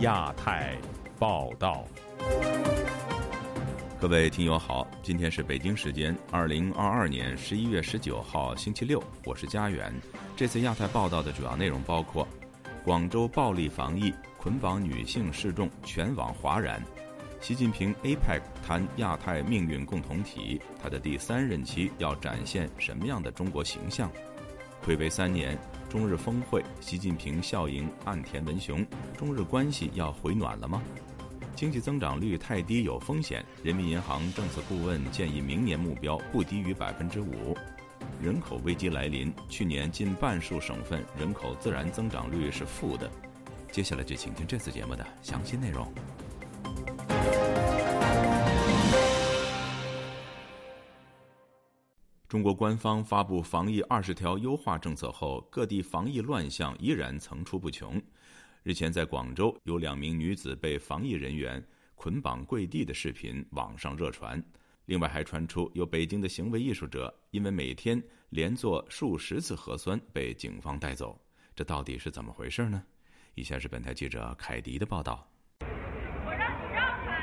亚太报道，各位听友好，今天是北京时间二零二二年十一月十九号星期六，我是家园。这次亚太报道的主要内容包括：广州暴力防疫捆绑女性示众，全网哗然；习近平 APEC 谈亚太命运共同体，他的第三任期要展现什么样的中国形象？暌违三年。中日峰会，习近平笑迎岸田文雄，中日关系要回暖了吗？经济增长率太低有风险，人民银行政策顾问建议明年目标不低于百分之五。人口危机来临，去年近半数省份人口自然增长率是负的。接下来就请听这次节目的详细内容。中国官方发布防疫二十条优化政策后，各地防疫乱象依然层出不穷。日前，在广州有两名女子被防疫人员捆绑跪地的视频网上热传，另外还传出有北京的行为艺术者因为每天连做数十次核酸被警方带走，这到底是怎么回事呢？以下是本台记者凯迪的报道。我让你让开。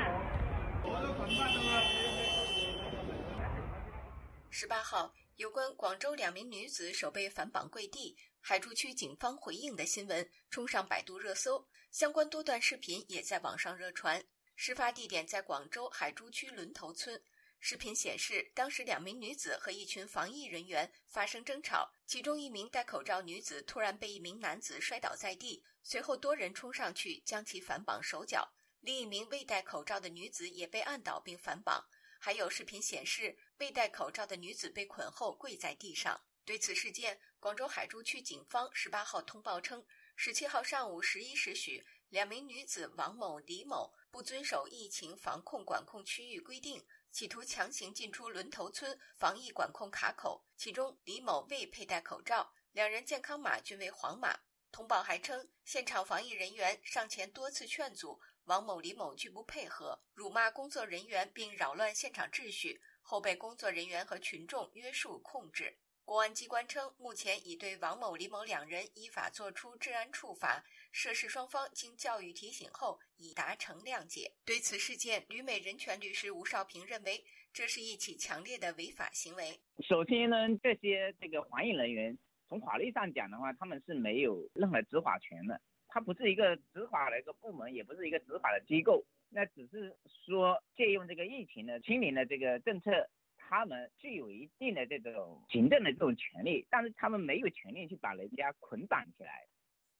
十八号，有关广州两名女子手被反绑跪地，海珠区警方回应的新闻冲上百度热搜，相关多段视频也在网上热传。事发地点在广州海珠区轮头村。视频显示，当时两名女子和一群防疫人员发生争吵，其中一名戴口罩女子突然被一名男子摔倒在地，随后多人冲上去将其反绑手脚，另一名未戴口罩的女子也被按倒并反绑。还有视频显示，未戴口罩的女子被捆后跪在地上。对此事件，广州海珠区警方十八号通报称，十七号上午十一时许，两名女子王某、李某不遵守疫情防控管控区域规定，企图强行进出轮头村防疫管控卡口。其中，李某未佩戴口罩，两人健康码均为黄码。通报还称，现场防疫人员上前多次劝阻。王某、李某拒不配合，辱骂工作人员，并扰乱现场秩序，后被工作人员和群众约束控制。公安机关称，目前已对王某、李某两人依法作出治安处罚，涉事双方经教育提醒后已达成谅解。对此事件，旅美人权律师吴少平认为，这是一起强烈的违法行为。首先呢，这些这个防疫人员从法律上讲的话，他们是没有任何执法权的。它不是一个执法的一个部门，也不是一个执法的机构，那只是说借用这个疫情的清零的这个政策，他们具有一定的这种行政的这种权利，但是他们没有权利去把人家捆绑起来。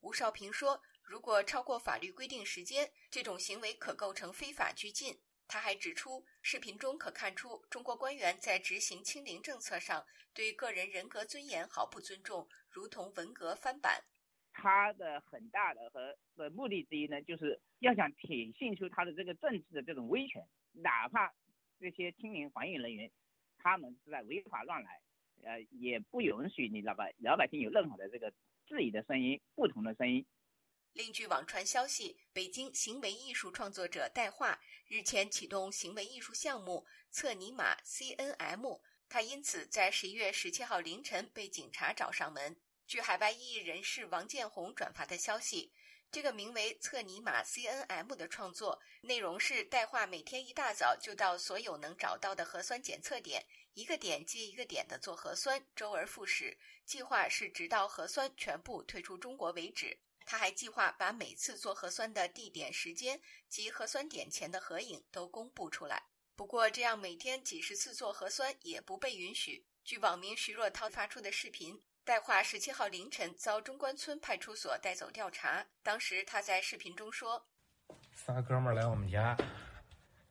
吴少平说，如果超过法律规定时间，这种行为可构成非法拘禁。他还指出，视频中可看出中国官员在执行清零政策上对个人人格尊严毫不尊重，如同文革翻版。他的很大的和的目的之一呢，就是要想体现出他的这个政治的这种威权，哪怕这些清零防疫人员，他们是在违法乱来，呃，也不允许你老百老百姓有任何的这个质疑的声音、不同的声音。另据网传消息，北京行为艺术创作者戴化日前启动行为艺术项目“测尼玛 CNM”，他因此在十一月十七号凌晨被警察找上门。据海外异议人士王建红转发的消息，这个名为“策尼玛 CNM” 的创作内容是代化每天一大早就到所有能找到的核酸检测点，一个点接一个点的做核酸，周而复始。计划是直到核酸全部退出中国为止。他还计划把每次做核酸的地点、时间及核酸点前的合影都公布出来。不过，这样每天几十次做核酸也不被允许。据网民徐若涛发出的视频。戴化十七号凌晨遭中关村派出所带走调查。当时他在视频中说：“仨哥们儿来我们家，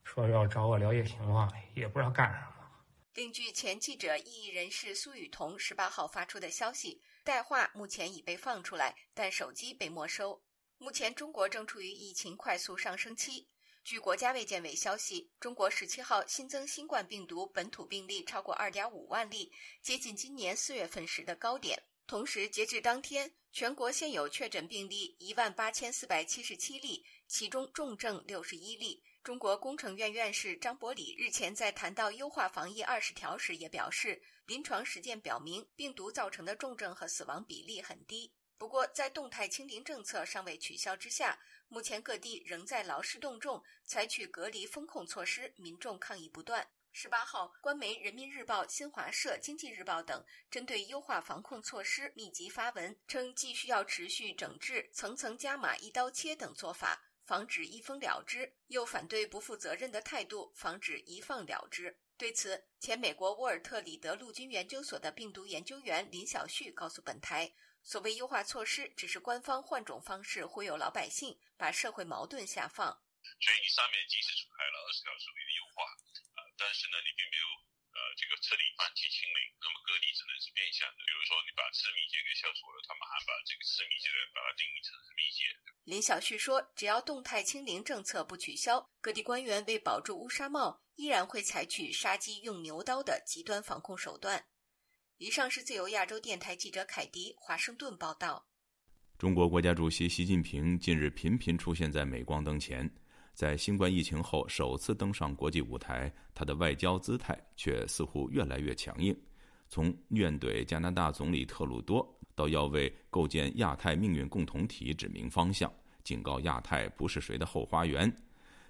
说要找我了解情况，也不知道干什么。”另据前记者、异议人士苏雨桐十八号发出的消息，戴化目前已被放出来，但手机被没收。目前中国正处于疫情快速上升期。据国家卫健委消息，中国十七号新增新冠病毒本土病例超过二点五万例，接近今年四月份时的高点。同时，截至当天，全国现有确诊病例一万八千四百七十七例，其中重症六十一例。中国工程院院士张伯礼日前在谈到优化防疫二十条时也表示，临床实践表明，病毒造成的重症和死亡比例很低。不过，在动态清零政策尚未取消之下，目前各地仍在劳师动众，采取隔离风控措施，民众抗议不断。十八号，官媒《人民日报》、新华社、《经济日报》等针对优化防控措施密集发文，称既需要持续整治、层层加码、一刀切等做法，防止一封了之，又反对不负责任的态度，防止一放了之。对此，前美国沃尔特里德陆军研究所的病毒研究员林晓旭告诉本台。所谓优化措施，只是官方换种方式忽悠老百姓，把社会矛盾下放。所以你上面已经是出台了二十条所谓的优化，呃，但是呢，你并没有呃这个彻底反体清零，那么各地只能是变相的。比如说你把次密接给消除了，他们还把这个次密接的把它定义成是密接。林小旭说，只要动态清零政策不取消，各地官员为保住乌纱帽，依然会采取杀鸡用牛刀的极端防控手段。以上是自由亚洲电台记者凯迪华盛顿报道。中国国家主席习近平近日频频出现在镁光灯前，在新冠疫情后首次登上国际舞台，他的外交姿态却似乎越来越强硬。从怨怼加拿大总理特鲁多，到要为构建亚太命运共同体指明方向，警告亚太不是谁的后花园。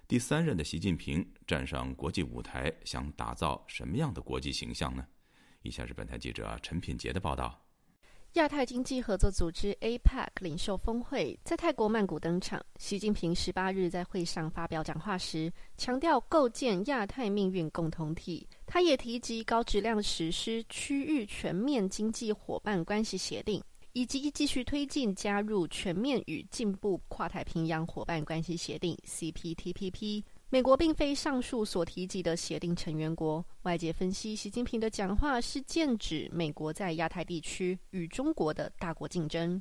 第三任的习近平站上国际舞台，想打造什么样的国际形象呢？以下是本台记者陈品杰的报道：亚太经济合作组织 （APEC） 领袖峰会在泰国曼谷登场。习近平十八日在会上发表讲话时，强调构建亚太命运共同体。他也提及高质量实施区域全面经济伙伴关系协定，以及继续推进加入全面与进步跨太平洋伙伴关系协定 （CPTPP）。美国并非上述所提及的协定成员国。外界分析，习近平的讲话是剑指美国在亚太地区与中国的大国竞争。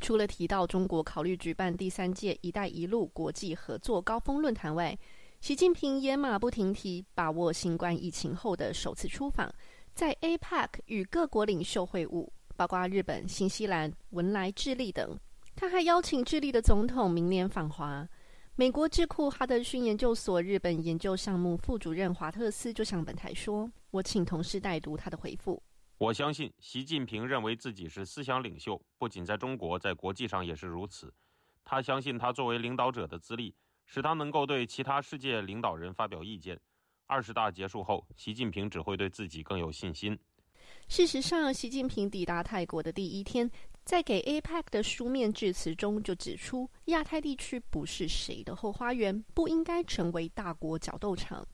除了提到中国考虑举办第三届“一带一路”国际合作高峰论坛外，习近平也马不停蹄把握新冠疫情后的首次出访，在 APEC 与各国领袖会晤，包括日本、新西兰、文莱、智利等。他还邀请智利的总统明年访华。美国智库哈德逊研究所日本研究项目副主任华特斯就向本台说：“我请同事代读他的回复。我相信习近平认为自己是思想领袖，不仅在中国，在国际上也是如此。他相信他作为领导者的资历，使他能够对其他世界领导人发表意见。二十大结束后，习近平只会对自己更有信心。”事实上，习近平抵达泰国的第一天。在给 APEC 的书面致辞中，就指出亚太地区不是谁的后花园，不应该成为大国角斗场。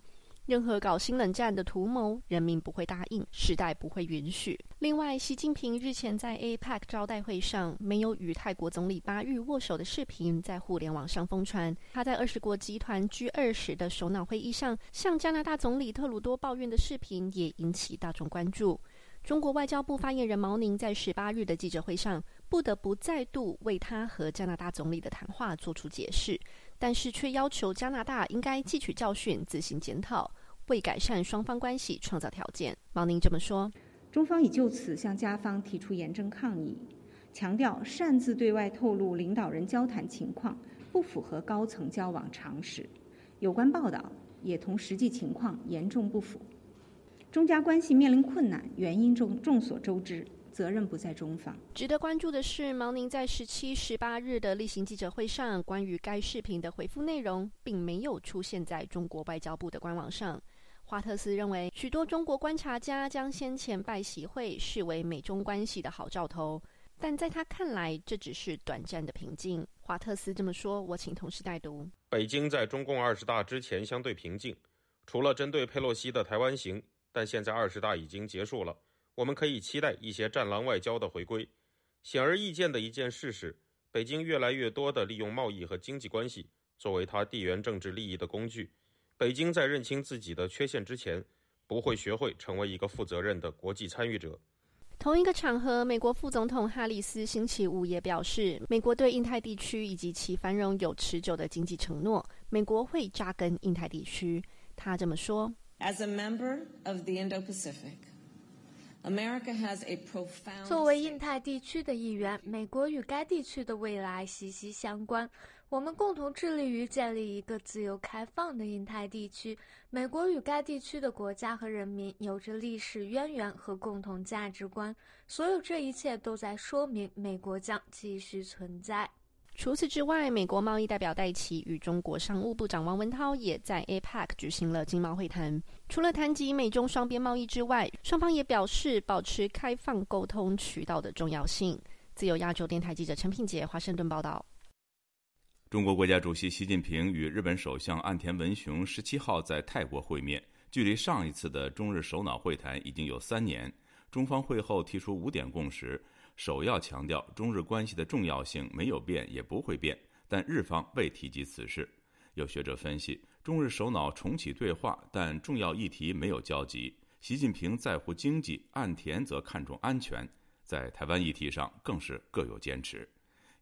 任何搞新冷战的图谋，人民不会答应，时代不会允许。另外，习近平日前在 APEC 招待会上没有与泰国总理巴育握手的视频在互联网上疯传。他在二十国集团 G 二十的首脑会议上向加拿大总理特鲁多抱怨的视频也引起大众关注。中国外交部发言人毛宁在十八日的记者会上不得不再度为他和加拿大总理的谈话作出解释，但是却要求加拿大应该汲取教训，自行检讨，为改善双方关系创造条件。毛宁这么说：“中方已就此向加方提出严正抗议，强调擅自对外透露领导人交谈情况不符合高层交往常识，有关报道也同实际情况严重不符。”中加关系面临困难，原因众众所周知，责任不在中方。值得关注的是，毛宁在十七、十八日的例行记者会上，关于该视频的回复内容，并没有出现在中国外交部的官网上。华特斯认为，许多中国观察家将先前拜习会视为美中关系的好兆头，但在他看来，这只是短暂的平静。华特斯这么说，我请同事代读：北京在中共二十大之前相对平静，除了针对佩洛西的台湾行。但现在二十大已经结束了，我们可以期待一些战狼外交的回归。显而易见的一件事是，北京越来越多地利用贸易和经济关系作为它地缘政治利益的工具。北京在认清自己的缺陷之前，不会学会成为一个负责任的国际参与者。同一个场合，美国副总统哈里斯星期五也表示，美国对印太地区以及其繁荣有持久的经济承诺，美国会扎根印太地区。他这么说。As a member of the Indo Pacific, America has a profound. 作为印太地区的一员，美国与该地区的未来息息相关。我们共同致力于建立一个自由开放的印太地区。美国与该地区的国家和人民有着历史渊源和共同价值观。所有这一切都在说明美国将继续存在。除此之外，美国贸易代表戴奇与中国商务部长王文涛也在 APEC 举行了经贸会谈。除了谈及美中双边贸易之外，双方也表示保持开放沟通渠道的重要性。自由亚洲电台记者陈品杰华盛顿报道。中国国家主席习近平与日本首相岸田文雄十七号在泰国会面，距离上一次的中日首脑会谈已经有三年。中方会后提出五点共识，首要强调中日关系的重要性没有变也不会变，但日方未提及此事。有学者分析，中日首脑重启对话，但重要议题没有交集。习近平在乎经济，岸田则看重安全，在台湾议题上更是各有坚持。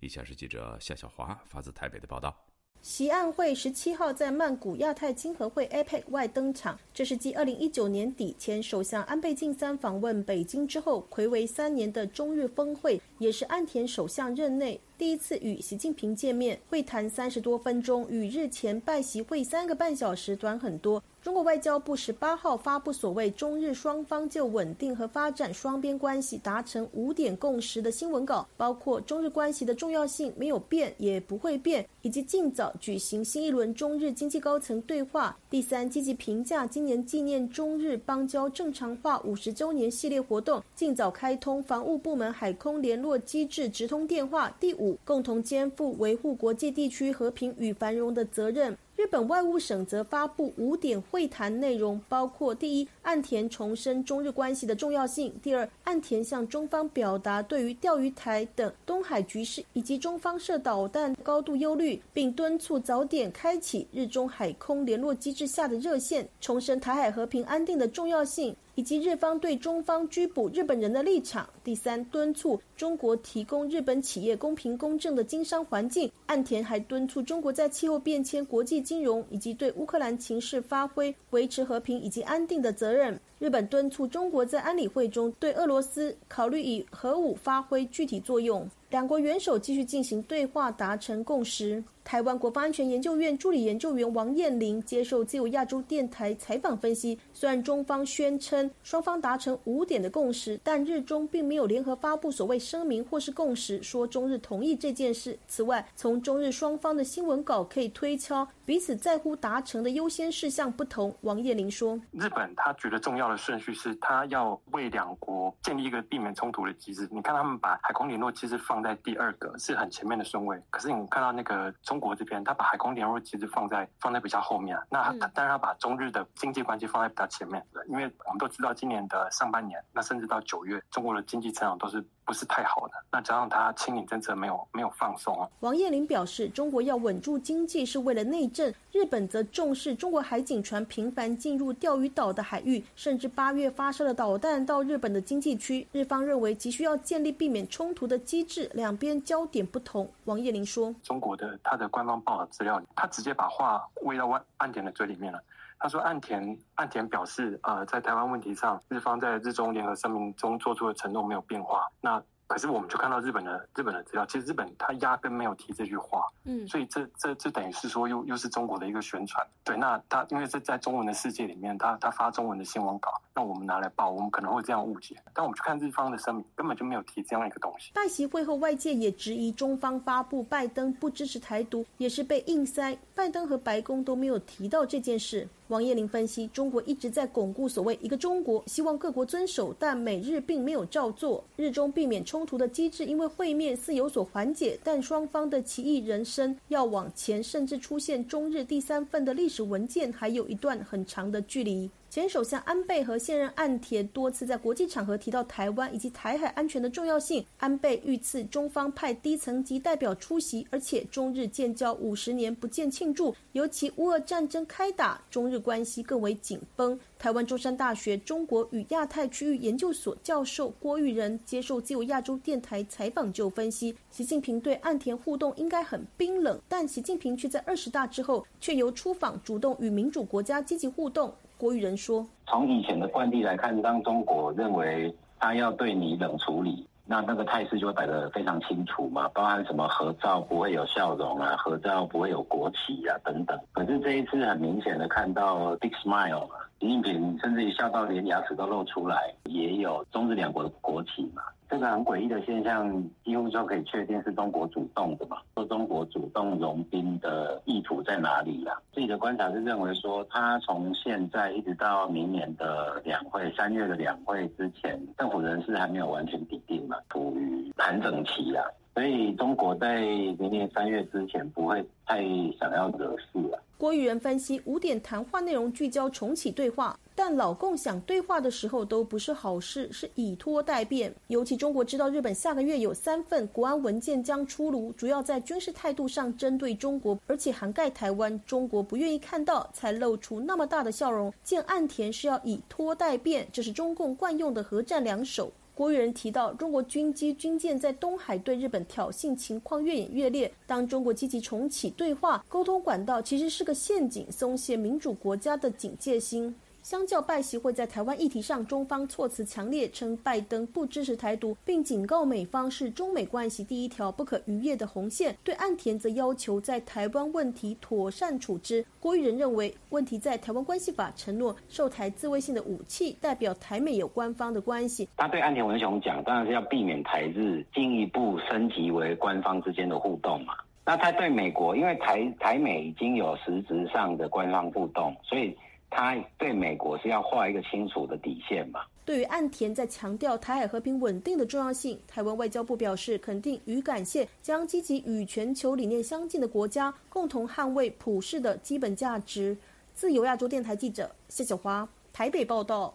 以下是记者夏小华发自台北的报道。习安会十七号在曼谷亚太经合会 （APEC） 外登场，这是继二零一九年底前首相安倍晋三访问北京之后，魁违三年的中日峰会，也是岸田首相任内第一次与习近平见面。会谈三十多分钟，与日前拜习会三个半小时短很多。中国外交部十八号发布所谓中日双方就稳定和发展双边关系达成五点共识的新闻稿，包括中日关系的重要性没有变也不会变，以及尽早举行新一轮中日经济高层对话。第三，积极评价今年纪念中日邦交正常化五十周年系列活动，尽早开通防务部门海空联络机制直通电话。第五，共同肩负维护国际地区和平与繁荣的责任。日本外务省则发布五点会谈内容，包括：第一，岸田重申中日关系的重要性；第二，岸田向中方表达对于钓鱼台等东海局势以及中方射导弹高度忧虑，并敦促早点开启日中海空联络机制下的热线，重申台海和平安定的重要性。以及日方对中方拘捕日本人的立场。第三，敦促中国提供日本企业公平公正的经商环境。岸田还敦促中国在气候变迁、国际金融以及对乌克兰情势发挥维持和平以及安定的责任。日本敦促中国在安理会中对俄罗斯考虑以核武发挥具体作用。两国元首继续进行对话，达成共识。台湾国防安全研究院助理研究员王彦霖接受自由亚洲电台采访分析，虽然中方宣称双方达成五点的共识，但日中并没有联合发布所谓声明或是共识，说中日同意这件事。此外，从中日双方的新闻稿可以推敲彼此在乎达成的优先事项不同。王彦霖说：“日本他觉得重要的顺序是他要为两国建立一个避免冲突的机制。你看他们把海空联络机制放在第二个，是很前面的顺位。可是你看到那个。”中国这边，他把海空联络其实放在放在比较后面，那他当然要把中日的经济关系放在比较前面，因为我们都知道今年的上半年，那甚至到九月，中国的经济增长都是。不是太好的，那加上他清理政策没有没有放松啊。王彦霖表示，中国要稳住经济是为了内政。日本则重视中国海警船频繁进入钓鱼岛的海域，甚至八月发射了导弹到日本的经济区。日方认为急需要建立避免冲突的机制，两边焦点不同。王彦霖说：“中国的他的官方报道资料，他直接把话喂到岸点的嘴里面了。他说，岸田岸田表示，呃，在台湾问题上，日方在日中联合声明中做出的承诺没有变化。那可是我们就看到日本的日本的资料，其实日本他压根没有提这句话，嗯，所以这这这等于是说又又是中国的一个宣传，对，那他因为是在中文的世界里面，他他发中文的新闻稿，那我们拿来报，我们可能会这样误解，但我们去看日方的声明，根本就没有提这样一个东西。拜习会后，外界也质疑中方发布拜登不支持台独，也是被硬塞，拜登和白宫都没有提到这件事。王彦林分析，中国一直在巩固所谓一个中国，希望各国遵守，但美日并没有照做。日中避免冲突的机制，因为会面似有所缓解，但双方的奇异人生要往前，甚至出现中日第三份的历史文件，还有一段很长的距离。前首相安倍和现任岸田多次在国际场合提到台湾以及台海安全的重要性。安倍遇刺，中方派低层级代表出席，而且中日建交五十年不见庆祝。尤其乌俄战争开打，中日关系更为紧绷。台湾中山大学中国与亚太区域研究所教授郭玉仁接受自由亚洲电台采访就分析，习近平对岸田互动应该很冰冷，但习近平却在二十大之后，却由出访主动与民主国家积极互动。郭玉仁说：“从以前的惯例来看，当中国认为。”他要对你冷处理。那那个态势就会摆得非常清楚嘛，包含什么合照不会有笑容啊，合照不会有国旗啊等等。可是这一次很明显的看到 big smile 嘛，习近平甚至于笑到连牙齿都露出来，也有中日两国的国旗嘛。这个很诡异的现象，几乎就可以确定是中国主动的嘛？说中国主动融冰的意图在哪里啦？自己的观察是认为说，他从现在一直到明年的两会，三月的两会之前，政府人事还没有完全底定嘛，处于盘整期啦。所以中国在明年三月之前不会太想要惹事了。郭玉仁分析，五点谈话内容聚焦重启对话，但老共想对话的时候都不是好事，是以拖待变。尤其中国知道日本下个月有三份国安文件将出炉，主要在军事态度上针对中国，而且涵盖台湾。中国不愿意看到，才露出那么大的笑容。见岸田是要以拖待变，这是中共惯用的核战两手。郭玉仁提到，中国军机、军舰在东海对日本挑衅情况越演越烈。当中国积极重启对话沟通管道，其实是个陷阱，松懈民主国家的警戒心。相较拜习会在台湾议题上，中方措辞强烈，称拜登不支持台独，并警告美方是中美关系第一条不可逾越的红线。对岸田则要求在台湾问题妥善处置。郭玉仁认为，问题在台湾关系法承诺受台自卫性的武器，代表台美有官方的关系。他对岸田文雄讲，当然是要避免台日进一步升级为官方之间的互动嘛。那他对美国，因为台台美已经有实质上的官方互动，所以。他对美国是要画一个清楚的底线吧？对于岸田在强调台海和平稳定的重要性，台湾外交部表示肯定与感谢，将积极与全球理念相近的国家共同捍卫普世的基本价值。自由亚洲电台记者谢小华台北报道。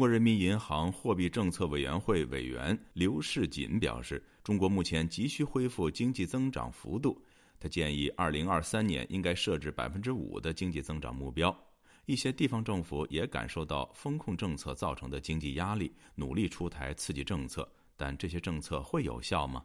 中国人民银行货币政策委员会委员刘世锦表示，中国目前急需恢复经济增长幅度。他建议，二零二三年应该设置百分之五的经济增长目标。一些地方政府也感受到风控政策造成的经济压力，努力出台刺激政策，但这些政策会有效吗？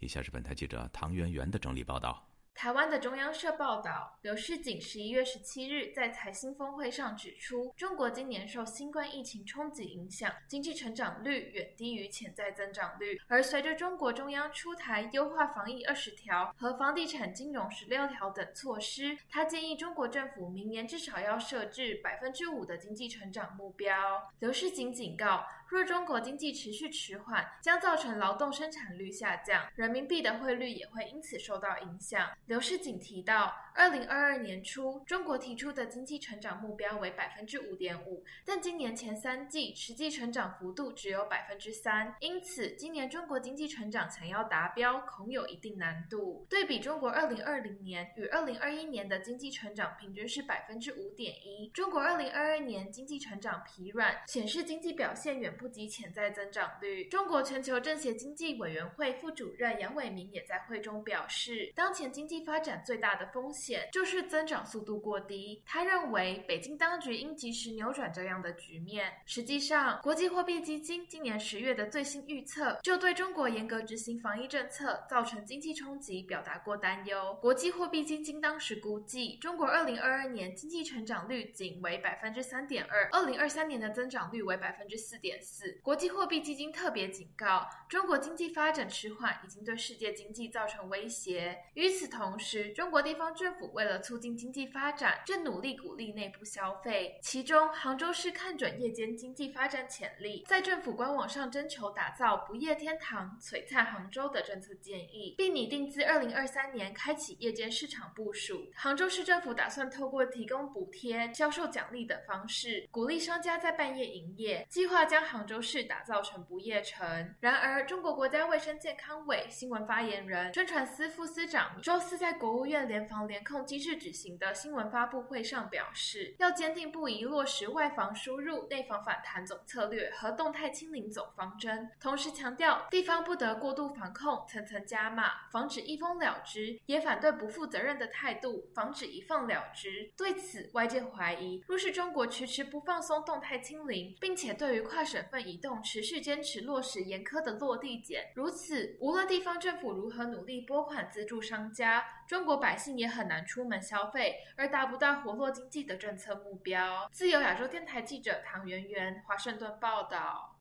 以下是本台记者唐媛媛的整理报道。台湾的中央社报道，刘世锦十一月十七日在财新峰会上指出，中国今年受新冠疫情冲击影响，经济成长率远低于潜在增长率。而随着中国中央出台优化防疫二十条和房地产金融十六条等措施，他建议中国政府明年至少要设置百分之五的经济成长目标。刘世锦警告，若中国经济持续迟缓，将造成劳动生产率下降，人民币的汇率也会因此受到影响。刘世锦提到，二零二二年初，中国提出的经济成长目标为百分之五点五，但今年前三季实际成长幅度只有百分之三，因此今年中国经济成长想要达标，恐有一定难度。对比中国二零二零年与二零二一年的经济成长平均是百分之五点一，中国二零二二年经济成长疲软，显示经济表现远不及潜在增长率。中国全球政协经济委员会副主任杨伟明也在会中表示，当前经济发展最大的风险就是增长速度过低。他认为，北京当局应及时扭转这样的局面。实际上，国际货币基金今年十月的最新预测，就对中国严格执行防疫政策造成经济冲击表达过担忧。国际货币基金当时估计，中国二零二二年经济成长率仅为百分之三点二，二零二三年的增长率为百分之四点四。国际货币基金特别警告，中国经济发展迟缓已经对世界经济造成威胁。与此同，同时，中国地方政府为了促进经济发展，正努力鼓励内部消费。其中，杭州市看准夜间经济发展潜力，在政府官网上征求打造“不夜天堂”、“璀璨杭州”的政策建议，并拟定自二零二三年开启夜间市场部署。杭州市政府打算透过提供补贴、销售奖励等方式，鼓励商家在半夜营业，计划将杭州市打造成不夜城。然而，中国国家卫生健康委新闻发言人、宣传司副司长周思。斯在国务院联防联控机制举行的新闻发布会上表示，要坚定不移落实外防输入、内防反弹总策略和动态清零总方针，同时强调地方不得过度防控、层层加码，防止一封了之，也反对不负责任的态度，防止一放了之。对此，外界怀疑，若是中国迟迟不放松动态清零，并且对于跨省份移动持续坚持落实严苛的落地检，如此，无论地方政府如何努力拨款资助商家，中国百姓也很难出门消费，而达不到活络经济的政策目标。自由亚洲电台记者唐媛媛，华盛顿报道。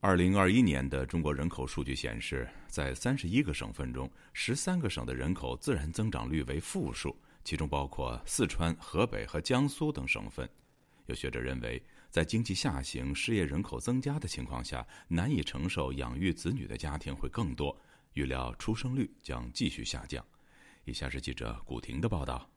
二零二一年的中国人口数据显示，在三十一个省份中，十三个省的人口自然增长率为负数，其中包括四川、河北和江苏等省份。有学者认为，在经济下行、失业人口增加的情况下，难以承受养育子女的家庭会更多，预料出生率将继续下降。以下是记者古婷的报道。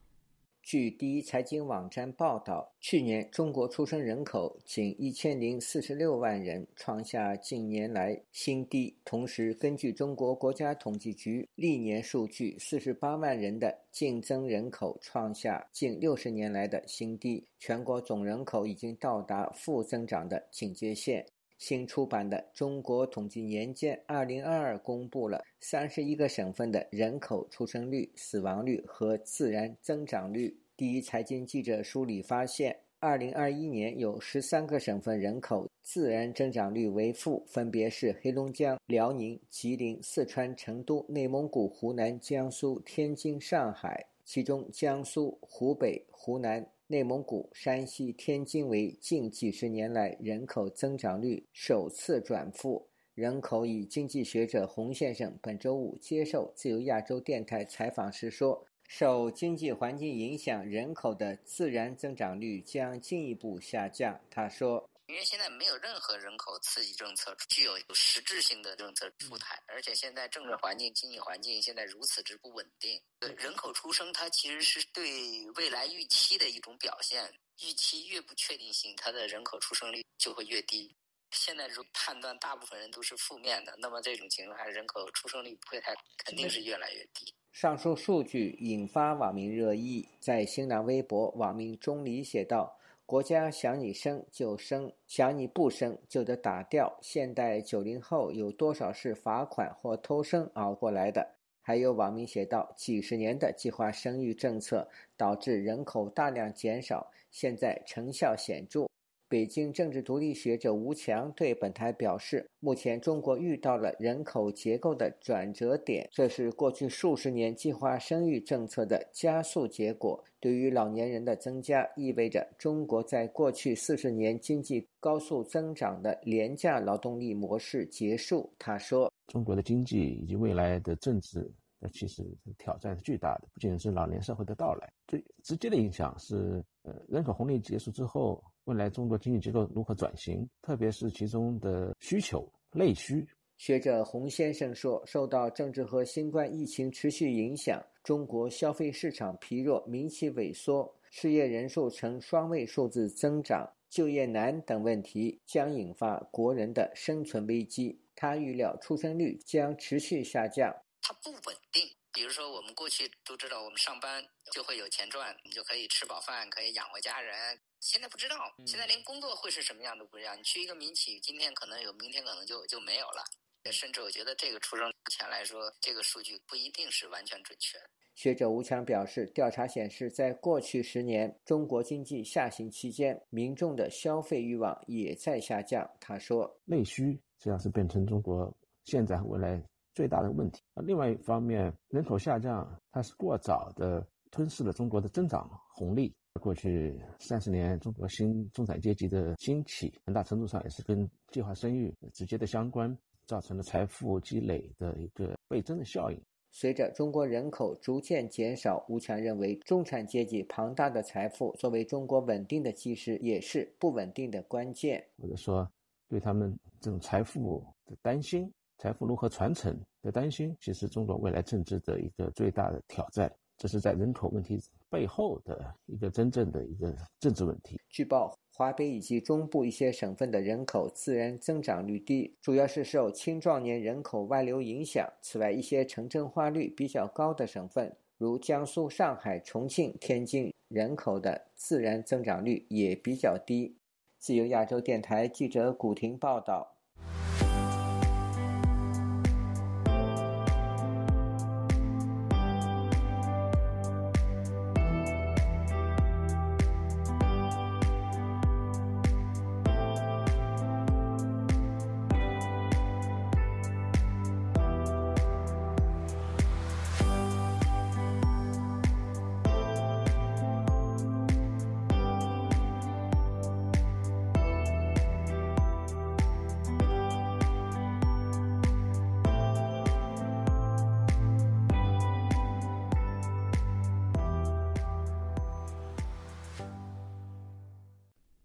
据第一财经网站报道，去年中国出生人口仅一千零四十六万人，创下近年来新低。同时，根据中国国家统计局历年数据，四十八万人的净增人口创下近六十年来的新低，全国总人口已经到达负增长的警戒线。新出版的《中国统计年鉴二零二二》公布了三十一个省份的人口出生率、死亡率和自然增长率。第一财经记者梳理发现，二零二一年有十三个省份人口自然增长率为负，分别是黑龙江、辽宁、吉林、四川、成都、内蒙古、湖南、江苏、天津、上海。其中，江苏、湖北、湖南。内蒙古、山西、天津为近几十年来人口增长率首次转负。人口与经济学者洪先生本周五接受自由亚洲电台采访时说：“受经济环境影响，人口的自然增长率将进一步下降。”他说。因为现在没有任何人口刺激政策具有有实质性的政策出台，而且现在政治环境、经济环境现在如此之不稳定，人口出生它其实是对未来预期的一种表现。预期越不确定性，它的人口出生率就会越低。现在如判断大部分人都是负面的，那么这种情况下，人口出生率不会太，肯定是越来越低。上述数据引发网民热议，在新浪微博，网民钟离写道。国家想你生就生，想你不生就得打掉。现代九零后有多少是罚款或偷生熬过来的？还有网民写道：几十年的计划生育政策导致人口大量减少，现在成效显著。北京政治独立学者吴强对本台表示：“目前中国遇到了人口结构的转折点，这是过去数十年计划生育政策的加速结果。对于老年人的增加，意味着中国在过去四十年经济高速增长的廉价劳动力模式结束。”他说：“中国的经济以及未来的政治，那其实挑战是巨大的，不仅是老年社会的到来，最直接的影响是，呃，人口红利结束之后。”未来中国经济结构如何转型，特别是其中的需求内需。学者洪先生说，受到政治和新冠疫情持续影响，中国消费市场疲弱，民企萎缩，失业人数呈双位数字增长，就业难等问题将引发国人的生存危机。他预料出生率将持续下降。它不稳定。比如说，我们过去都知道，我们上班就会有钱赚，你就可以吃饱饭，可以养活家人。现在不知道，现在连工作会是什么样都不知道。你去一个民企，今天可能有，明天可能就就没有了。甚至我觉得这个出生前来说，这个数据不一定是完全准确。学者吴强表示，调查显示，在过去十年中国经济下行期间，民众的消费欲望也在下降。他说，内需实际上是变成中国现在和未来最大的问题。另外一方面，人口下降，它是过早的吞噬了中国的增长红利。过去三十年，中国新中产阶级的兴起，很大程度上也是跟计划生育直接的相关，造成了财富积累的一个倍增的效应。随着中国人口逐渐减少，吴强认为，中产阶级庞大的财富作为中国稳定的基石，也是不稳定的关键。或者说，对他们这种财富的担心，财富如何传承的担心，其实中国未来政治的一个最大的挑战。这是在人口问题背后的一个真正的一个政治问题。据报，华北以及中部一些省份的人口自然增长率低，主要是受青壮年人口外流影响。此外，一些城镇化率比较高的省份，如江苏、上海、重庆、天津人口的自然增长率也比较低。自由亚洲电台记者古婷报道。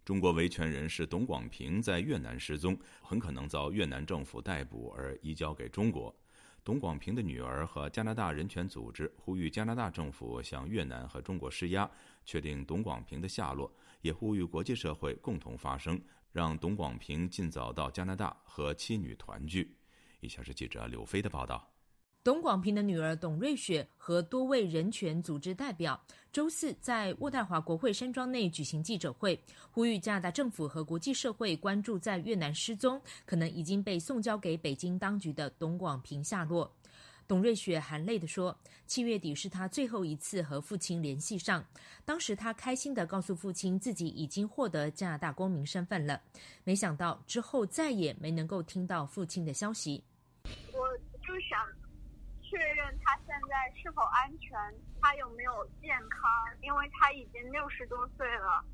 中国维权人士董广平在越南失踪，很可能遭越南政府逮捕而移交给中国。董广平的女儿和加拿大人权组织呼吁加拿大政府向越南和中国施压，确定董广平的下落，也呼吁国际社会共同发声，让董广平尽早到加拿大和妻女团聚。以下是记者柳飞的报道。董广平的女儿董瑞雪和多位人权组织代表周四在渥太华国会山庄内举行记者会，呼吁加拿大政府和国际社会关注在越南失踪、可能已经被送交给北京当局的董广平下落。董瑞雪含泪地说：“七月底是他最后一次和父亲联系上，当时他开心地告诉父亲自己已经获得加拿大公民身份了，没想到之后再也没能够听到父亲的消息。”我就想。确认他现在是否安全，他有没有健康？因为他已经六十多岁了，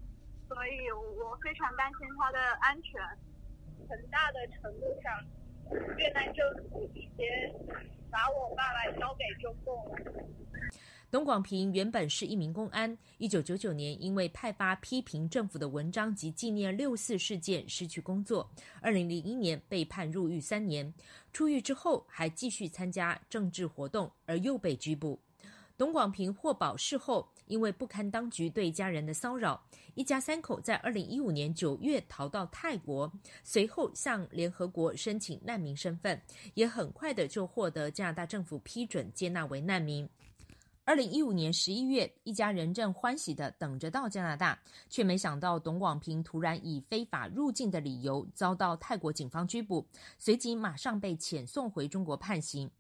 所以我非常担心他的安全。很大的程度上，越南政府已经把我爸爸交给中共了。董广平原本是一名公安，一九九九年因为派发批评政府的文章及纪念六四事件失去工作，二零零一年被判入狱三年。出狱之后还继续参加政治活动，而又被拘捕。董广平获保释后，因为不堪当局对家人的骚扰，一家三口在二零一五年九月逃到泰国，随后向联合国申请难民身份，也很快的就获得加拿大政府批准接纳为难民。二零一五年十一月，一家人正欢喜的等着到加拿大，却没想到董广平突然以非法入境的理由遭到泰国警方拘捕，随即马上被遣送回中国判刑。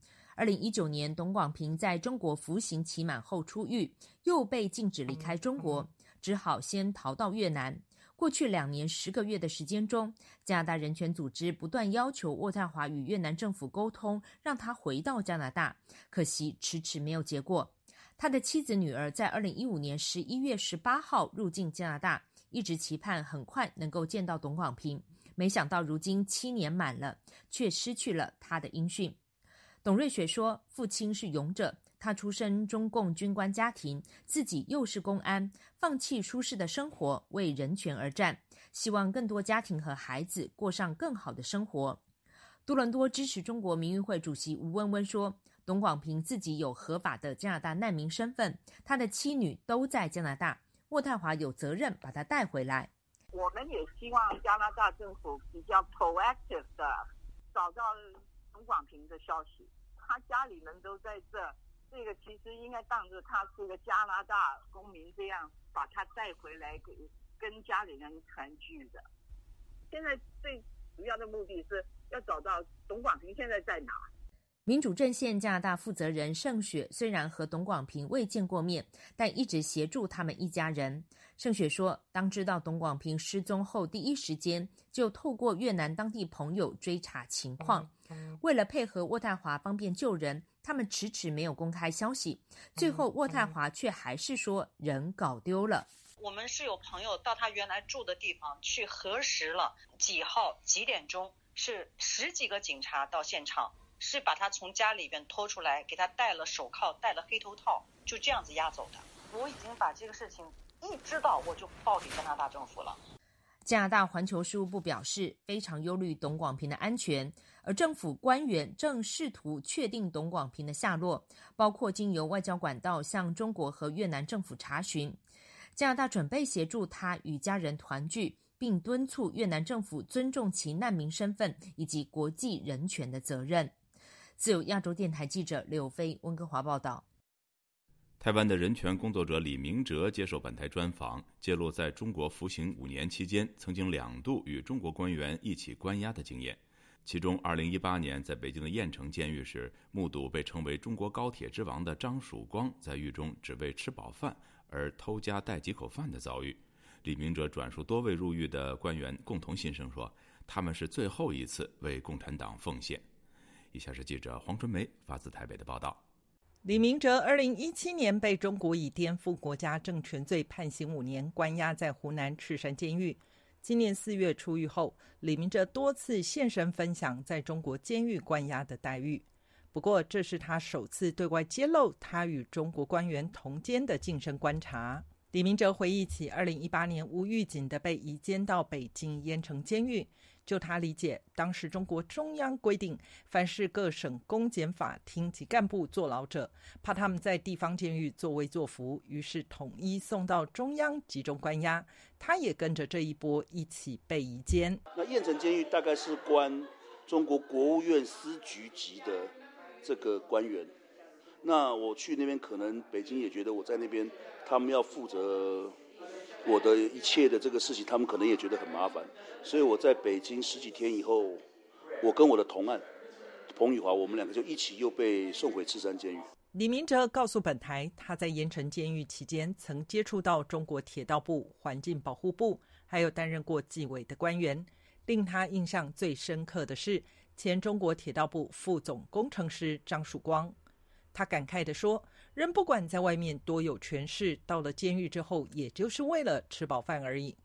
二零一九年，董广平在中国服刑期满后出狱，又被禁止离开中国，只好先逃到越南。过去两年十个月的时间中，加拿大人权组织不断要求渥太华与越南政府沟通，让他回到加拿大，可惜迟迟没有结果。他的妻子、女儿在二零一五年十一月十八号入境加拿大，一直期盼很快能够见到董广平。没想到如今七年满了，却失去了他的音讯。董瑞雪说：“父亲是勇者，他出身中共军官家庭，自己又是公安，放弃舒适的生活，为人权而战，希望更多家庭和孩子过上更好的生活。”多伦多支持中国民运会主席吴温温说。董广平自己有合法的加拿大难民身份，他的妻女都在加拿大，渥太华有责任把他带回来。我们也希望加拿大政府比较 proactive 的找到董广平的消息，他家里人都在这，这个其实应该当着他是个加拿大公民这样把他带回来给跟家里人团聚的。现在最主要的目的是要找到董广平现在在哪。民主阵线加拿大负责人盛雪虽然和董广平未见过面，但一直协助他们一家人。盛雪说，当知道董广平失踪后，第一时间就透过越南当地朋友追查情况。为了配合渥太华方便救人，他们迟迟没有公开消息。最后，渥太华却还是说人搞丢了。我们是有朋友到他原来住的地方去核实了，几号几点钟是十几个警察到现场。是把他从家里边拖出来，给他戴了手铐，戴了黑头套，就这样子押走的。我已经把这个事情一知道，我就报给加拿大政府了。加拿大环球事务部表示，非常忧虑董广平的安全，而政府官员正试图确定董广平的下落，包括经由外交管道向中国和越南政府查询。加拿大准备协助他与家人团聚，并敦促越南政府尊重其难民身份以及国际人权的责任。自由亚洲电台记者柳飞温哥华报道。台湾的人权工作者李明哲接受本台专访，揭露在中国服刑五年期间，曾经两度与中国官员一起关押的经验。其中，2018年在北京的燕城监狱时，目睹被称为“中国高铁之王”的张曙光在狱中只为吃饱饭而偷家带几口饭的遭遇。李明哲转述多位入狱的官员共同心声说：“他们是最后一次为共产党奉献。”以下是记者黄春梅发自台北的报道。李明哲二零一七年被中国以颠覆国家政权罪判刑五年，关押在湖南赤山监狱。今年四月出狱后，李明哲多次现身分享在中国监狱关押的待遇。不过，这是他首次对外揭露他与中国官员同监的近身观察。李明哲回忆起二零一八年无预警的被移监到北京燕城监狱。就他理解，当时中国中央规定，凡是各省公检法厅级干部坐牢者，怕他们在地方监狱作威作福，于是统一送到中央集中关押。他也跟着这一波一起被移监。那燕城监狱大概是关中国国务院司局级的这个官员。那我去那边，可能北京也觉得我在那边，他们要负责。我的一切的这个事情，他们可能也觉得很麻烦，所以我在北京十几天以后，我跟我的同案彭宇华，我们两个就一起又被送回赤山监狱。李明哲告诉本台，他在盐城监狱期间曾接触到中国铁道部环境保护部，还有担任过纪委的官员。令他印象最深刻的是前中国铁道部副总工程师张曙光。他感慨地说。人不管在外面多有权势，到了监狱之后，也就是为了吃饱饭而已。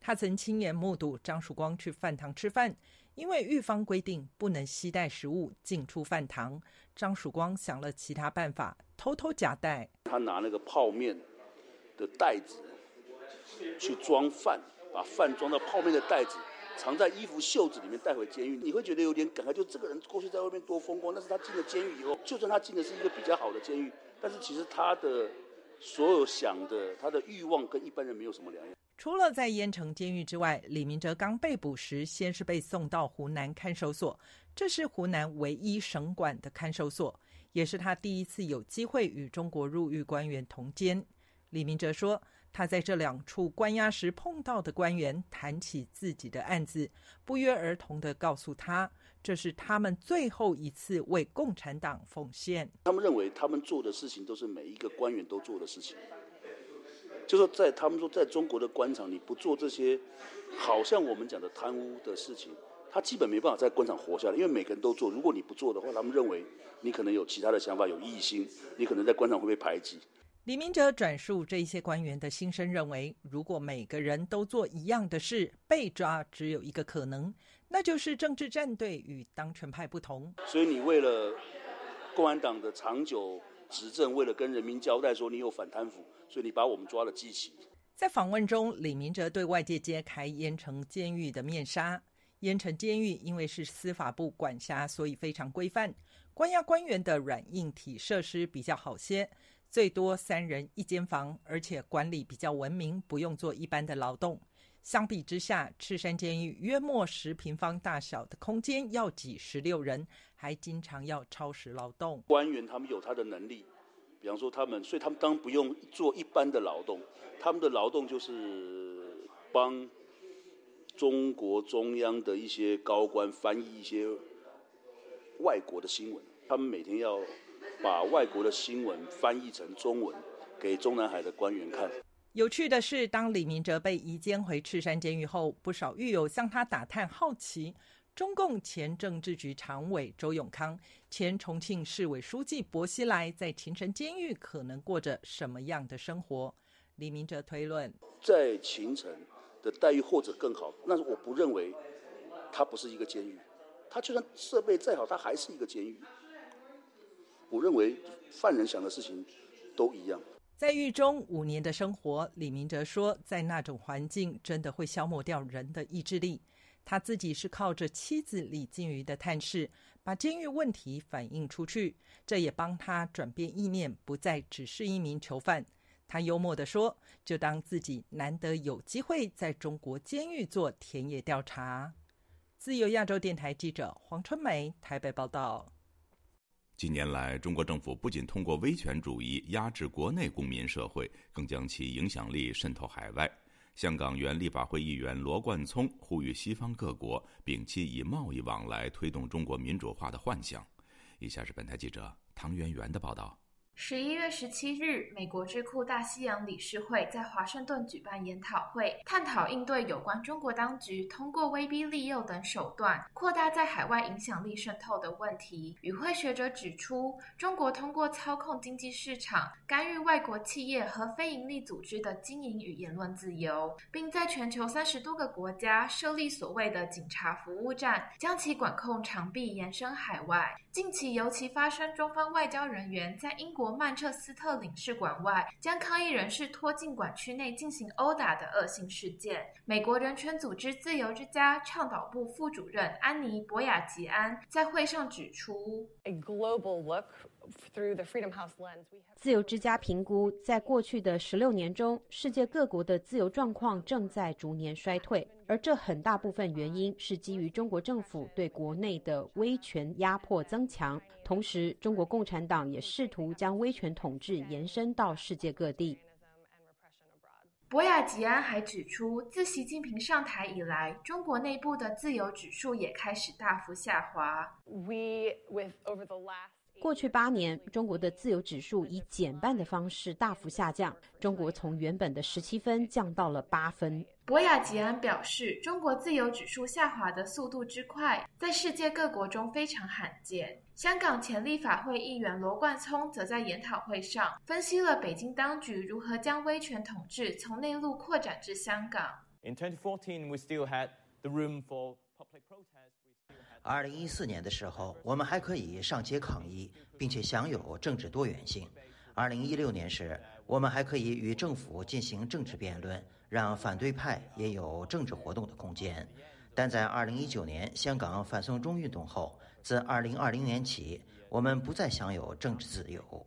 他曾亲眼目睹张曙光去饭堂吃饭，因为狱方规定不能携带食物进出饭堂。张曙光想了其他办法，偷偷夹带。他拿那个泡面的袋子去装饭，把饭装到泡面的袋子。藏在衣服袖子里面带回监狱，你会觉得有点感慨。就这个人过去在外面多风光，但是他进了监狱以后，就算他进的是一个比较好的监狱，但是其实他的所有想的，他的欲望跟一般人没有什么两样。除了在燕城监狱之外，李明哲刚被捕时，先是被送到湖南看守所，这是湖南唯一省管的看守所，也是他第一次有机会与中国入狱官员同监。李明哲说。他在这两处关押时碰到的官员谈起自己的案子，不约而同地告诉他，这是他们最后一次为共产党奉献。他们认为他们做的事情都是每一个官员都做的事情，就说在他们说，在中国的官场，你不做这些，好像我们讲的贪污的事情，他基本没办法在官场活下来，因为每个人都做。如果你不做的话，他们认为你可能有其他的想法，有异心，你可能在官场会被排挤。李明哲转述这些官员的心声，认为如果每个人都做一样的事，被抓只有一个可能，那就是政治战队与当权派不同。所以你为了共产党的长久执政，为了跟人民交代说你有反贪腐，所以你把我们抓了机器。在访问中，李明哲对外界揭开燕城监狱的面纱。燕城监狱因为是司法部管辖，所以非常规范，关押官员的软硬体设施比较好些。最多三人一间房，而且管理比较文明，不用做一般的劳动。相比之下，赤山监狱约莫十平方大小的空间要挤十六人，还经常要超时劳动。官员他们有他的能力，比方说他们，所以他们当然不用做一般的劳动，他们的劳动就是帮中国中央的一些高官翻译一些外国的新闻，他们每天要。把外国的新闻翻译成中文给中南海的官员看。有趣的是，当李明哲被移监回赤山监狱后，不少狱友向他打探，好奇中共前政治局常委周永康、前重庆市委书记薄熙来在秦城监狱可能过着什么样的生活。李明哲推论，在秦城的待遇或者更好，那我不认为它不是一个监狱，它就算设备再好，它还是一个监狱。我认为犯人想的事情都一样。在狱中五年的生活，李明哲说，在那种环境真的会消磨掉人的意志力。他自己是靠着妻子李静瑜的探视，把监狱问题反映出去，这也帮他转变意念，不再只是一名囚犯。他幽默地说：“就当自己难得有机会在中国监狱做田野调查。”自由亚洲电台记者黄春梅台北报道。近年来，中国政府不仅通过威权主义压制国内公民社会，更将其影响力渗透海外。香港原立法会议员罗冠聪呼吁西方各国摒弃以贸易往来推动中国民主化的幻想。以下是本台记者唐媛媛的报道。十一月十七日，美国智库大西洋理事会在华盛顿举办研讨会，探讨应对有关中国当局通过威逼利诱等手段扩大在海外影响力渗透的问题。与会学者指出，中国通过操控经济市场，干预外国企业和非营利组织的经营与言论自由，并在全球三十多个国家设立所谓的警察服务站，将其管控长臂延伸海外。近期尤其发生中方外交人员在英国。曼彻斯特领事馆外将抗议人士拖进馆区内进行殴打的恶性事件。美国人权组织自由之家倡导部副主任安妮·博雅吉安在会上指出。自由之家评估，在过去的十六年中，世界各国的自由状况正在逐年衰退，而这很大部分原因是基于中国政府对国内的威权压迫增强。同时，中国共产党也试图将威权统治延伸到世界各地。博雅吉安还指出，自习近平上台以来，中国内部的自由指数也开始大幅下滑。We with over the last 过去八年，中国的自由指数以减半的方式大幅下降。中国从原本的十七分降到了八分。博雅吉安表示，中国自由指数下滑的速度之快，在世界各国中非常罕见。香港前立法会议员罗冠聪则在研讨会上分析了北京当局如何将威权统治从内陆扩展至香港。In 2014, we still had the room for public protest. 二零一四年的时候，我们还可以上街抗议，并且享有政治多元性。二零一六年时，我们还可以与政府进行政治辩论，让反对派也有政治活动的空间。但在二零一九年香港反送中运动后，自二零二零年起，我们不再享有政治自由。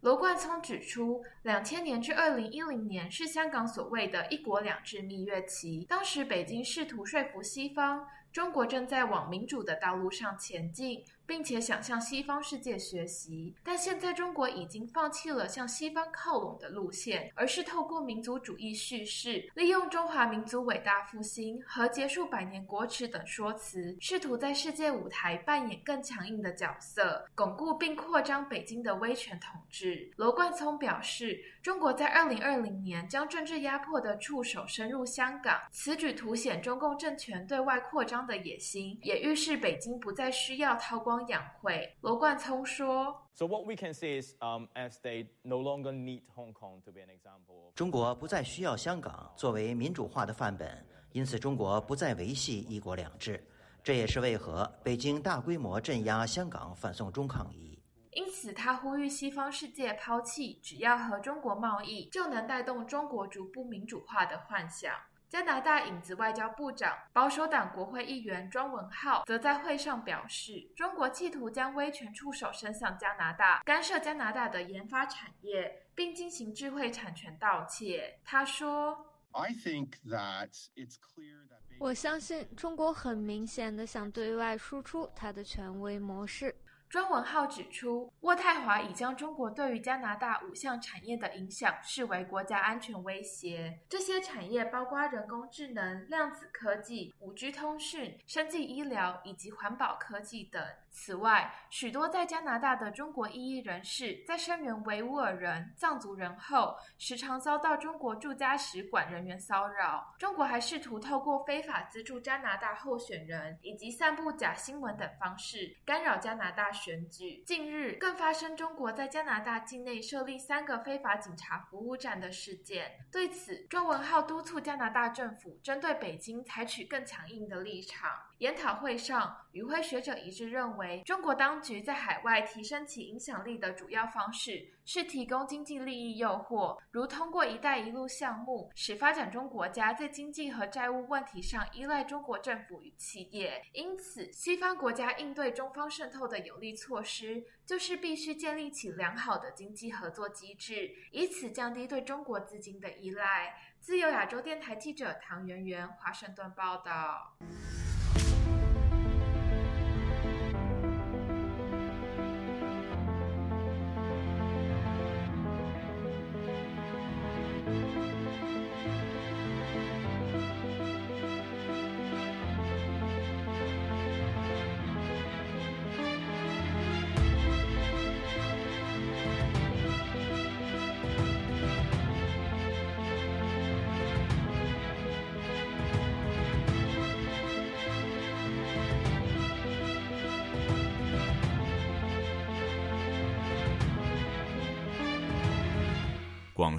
罗冠聪指出，两千年至二零一零年是香港所谓的一国两制蜜月期，当时北京试图说服西方。中国正在往民主的道路上前进。并且想向西方世界学习，但现在中国已经放弃了向西方靠拢的路线，而是透过民族主义叙事，利用中华民族伟大复兴和结束百年国耻等说辞，试图在世界舞台扮演更强硬的角色，巩固并扩张北京的威权统治。罗冠聪表示，中国在二零二零年将政治压迫的触手伸入香港，此举凸显中共政权对外扩张的野心，也预示北京不再需要韬光。养晦，罗冠聪说：“So what we can see is, um, as they no longer need Hong Kong to be an example. 中国不再需要香港作为民主化的范本，因此中国不再维系一国两制。这也是为何北京大规模镇压香港反送中抗议。因此，他呼吁西方世界抛弃只要和中国贸易就能带动中国逐步民主化的幻想。”加拿大影子外交部长、保守党国会议员庄文浩则在会上表示，中国企图将威权触手伸向加拿大，干涉加拿大的研发产业，并进行智慧产权盗窃。他说：“我相信中国很明显的想对外输出它的权威模式。”庄文浩指出，渥太华已将中国对于加拿大五项产业的影响视为国家安全威胁。这些产业包括人工智能、量子科技、五 G 通讯、生技医疗以及环保科技等。此外，许多在加拿大的中国异议人士在声援维吾尔人、藏族人后，时常遭到中国驻加使馆人员骚扰。中国还试图透过非法资助加拿大候选人以及散布假新闻等方式干扰加拿大。选举近日更发生中国在加拿大境内设立三个非法警察服务站的事件。对此，周文浩督促加拿大政府针对北京采取更强硬的立场。研讨会上，与会学者一致认为，中国当局在海外提升其影响力的主要方式是提供经济利益诱惑，如通过“一带一路”项目，使发展中国家在经济和债务问题上依赖中国政府与企业。因此，西方国家应对中方渗透的有力措施，就是必须建立起良好的经济合作机制，以此降低对中国资金的依赖。自由亚洲电台记者唐媛媛，华盛顿报道。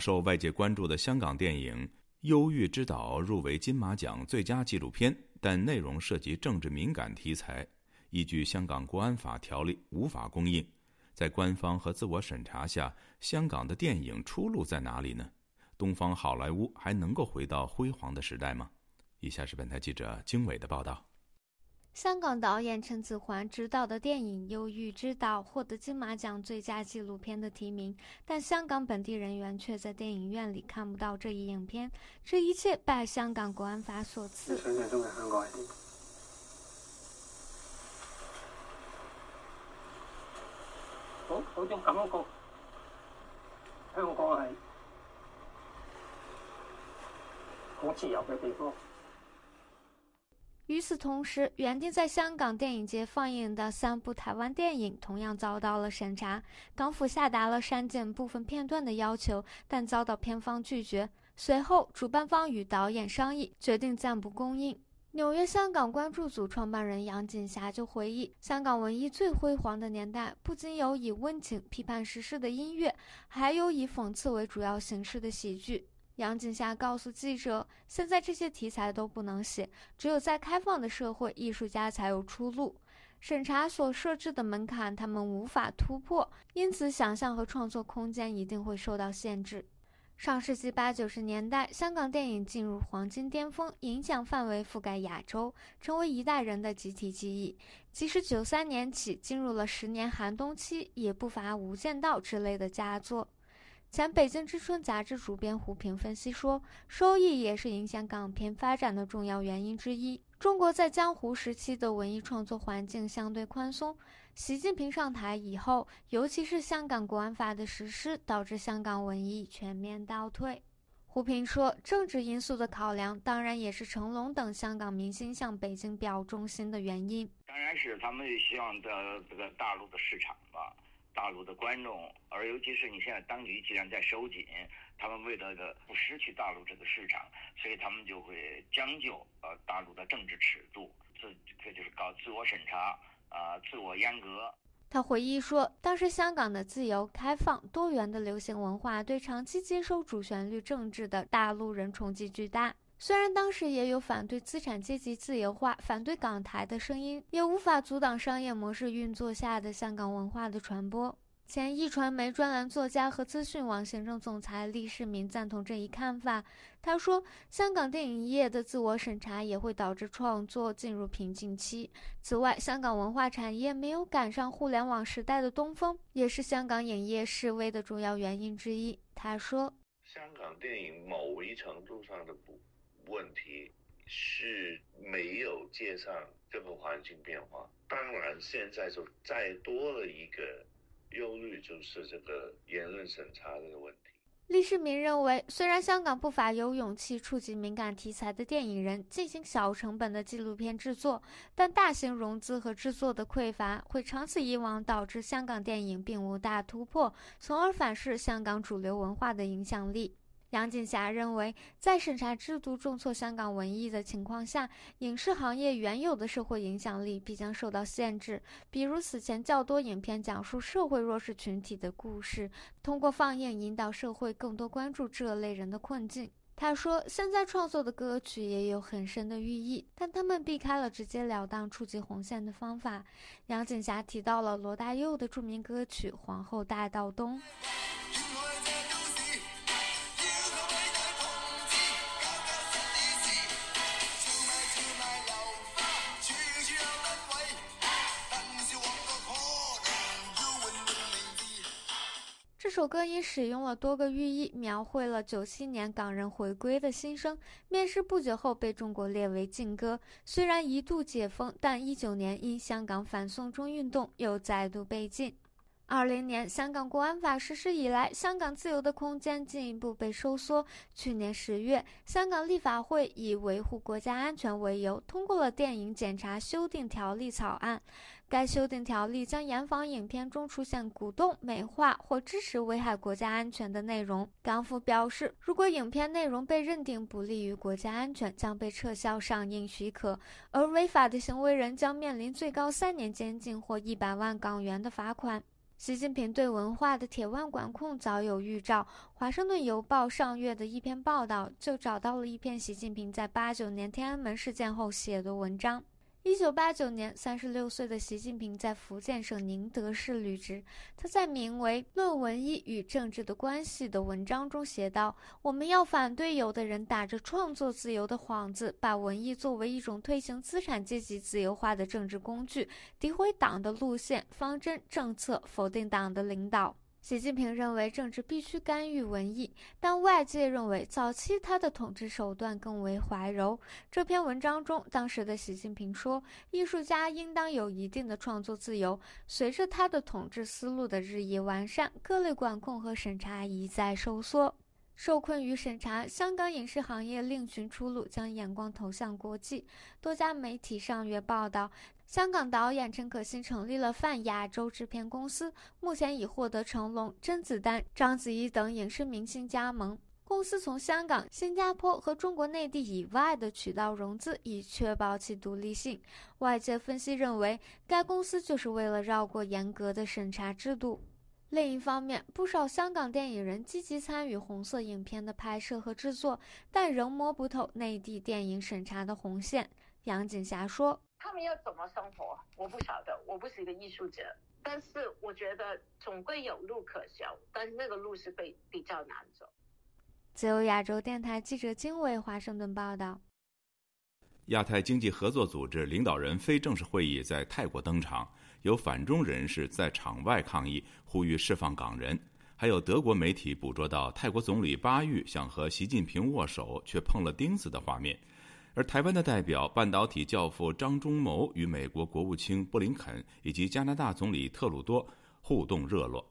受外界关注的香港电影《忧郁之岛》入围金马奖最佳纪录片，但内容涉及政治敏感题材，依据香港国安法条例无法公映。在官方和自我审查下，香港的电影出路在哪里呢？东方好莱坞还能够回到辉煌的时代吗？以下是本台记者经纬的报道。香港导演陈子桓执导的电影《忧郁之岛》获得金马奖最佳纪录片的提名，但香港本地人员却在电影院里看不到这一影片。这一切拜香港国安法所赐。想象中嘅香港系點？好，好種感覺，香港係好自由嘅地方。与此同时，原定在香港电影节放映的三部台湾电影同样遭到了审查。港府下达了删减部分片段的要求，但遭到片方拒绝。随后，主办方与导演商议，决定暂不公映。纽约香港关注组创办人杨锦霞就回忆，香港文艺最辉煌的年代，不仅有以温情批判时事的音乐，还有以讽刺为主要形式的喜剧。杨锦霞告诉记者：“现在这些题材都不能写，只有在开放的社会，艺术家才有出路。审查所设置的门槛，他们无法突破，因此想象和创作空间一定会受到限制。”上世纪八九十年代，香港电影进入黄金巅峰，影响范围覆盖亚洲，成为一代人的集体记忆。即使九三年起进入了十年寒冬期，也不乏《无间道》之类的佳作。前《北京之春》杂志主编胡平分析说，收益也是影响港片发展的重要原因之一。中国在江湖时期的文艺创作环境相对宽松，习近平上台以后，尤其是香港国安法的实施，导致香港文艺全面倒退。胡平说，政治因素的考量，当然也是成龙等香港明星向北京表忠心的原因。当然是他们希望的这个大陆的市场吧。大陆的观众，而尤其是你现在当局既然在收紧，他们为了的不失去大陆这个市场，所以他们就会将就呃大陆的政治尺度，自这就是搞自我审查啊，自我阉割。他回忆说，当时香港的自由、开放、多元的流行文化，对长期接收主旋律政治的大陆人冲击巨大。虽然当时也有反对资产阶级自由化、反对港台的声音，也无法阻挡商业模式运作下的香港文化的传播。前一传媒专栏作家和资讯网行政总裁厉世民赞同这一看法。他说：“香港电影业的自我审查也会导致创作进入瓶颈期。此外，香港文化产业没有赶上互联网时代的东风，也是香港影业式微的重要原因之一。”他说：“香港电影某一程度上的不。”问题是没有接上这个环境变化。当然，现在就再多了一个忧虑，就是这个言论审查这个问题。李世民认为，虽然香港不乏有勇气触及敏感题材的电影人进行小成本的纪录片制作，但大型融资和制作的匮乏会长此以往导致香港电影并无大突破，从而反噬香港主流文化的影响力。杨锦霞认为，在审查制度重挫香港文艺的情况下，影视行业原有的社会影响力必将受到限制。比如，此前较多影片讲述社会弱势群体的故事，通过放映引导社会更多关注这类人的困境。他说，现在创作的歌曲也有很深的寓意，但他们避开了直截了当触及红线的方法。杨锦霞提到了罗大佑的著名歌曲《皇后大道东》。这首歌也使用了多个寓意，描绘了九七年港人回归的心声。面试不久后被中国列为禁歌，虽然一度解封，但一九年因香港反送中运动又再度被禁。二零年香港国安法实施以来，香港自由的空间进一步被收缩。去年十月，香港立法会以维护国家安全为由，通过了电影检查修订条例草案。该修订条例将严防影片中出现鼓动、美化或支持危害国家安全的内容。港府表示，如果影片内容被认定不利于国家安全，将被撤销上映许可，而违法的行为人将面临最高三年监禁或一百万港元的罚款。习近平对文化的铁腕管控早有预兆。华盛顿邮报上月的一篇报道就找到了一篇习近平在八九年天安门事件后写的文章。一九八九年，三十六岁的习近平在福建省宁德市履职。他在名为《论文艺与政治的关系》的文章中写道：“我们要反对有的人打着创作自由的幌子，把文艺作为一种推行资产阶级自由化的政治工具，诋毁党的路线、方针、政策，否定党的领导。”习近平认为政治必须干预文艺，但外界认为早期他的统治手段更为怀柔。这篇文章中，当时的习近平说：“艺术家应当有一定的创作自由。”随着他的统治思路的日益完善，各类管控和审查一再收缩。受困于审查，香港影视行业另寻出路，将眼光投向国际。多家媒体上月报道。香港导演陈可辛成立了泛亚洲制片公司，目前已获得成龙、甄子丹、章子怡等影视明星加盟。公司从香港、新加坡和中国内地以外的渠道融资，以确保其独立性。外界分析认为，该公司就是为了绕过严格的审查制度。另一方面，不少香港电影人积极参与红色影片的拍摄和制作，但仍摸不透内地电影审查的红线。杨锦霞说。他们要怎么生活？我不晓得，我不是一个艺术者，但是我觉得总归有路可走，但是那个路是被比较难走。自由亚洲电台记者金伟华盛顿报道。亚太经济合作组织领导人非正式会议在泰国登场，有反中人士在场外抗议，呼吁释放港人，还有德国媒体捕捉到泰国总理巴育想和习近平握手，却碰了钉子的画面。而台湾的代表、半导体教父张忠谋与美国国务卿布林肯以及加拿大总理特鲁多互动热络。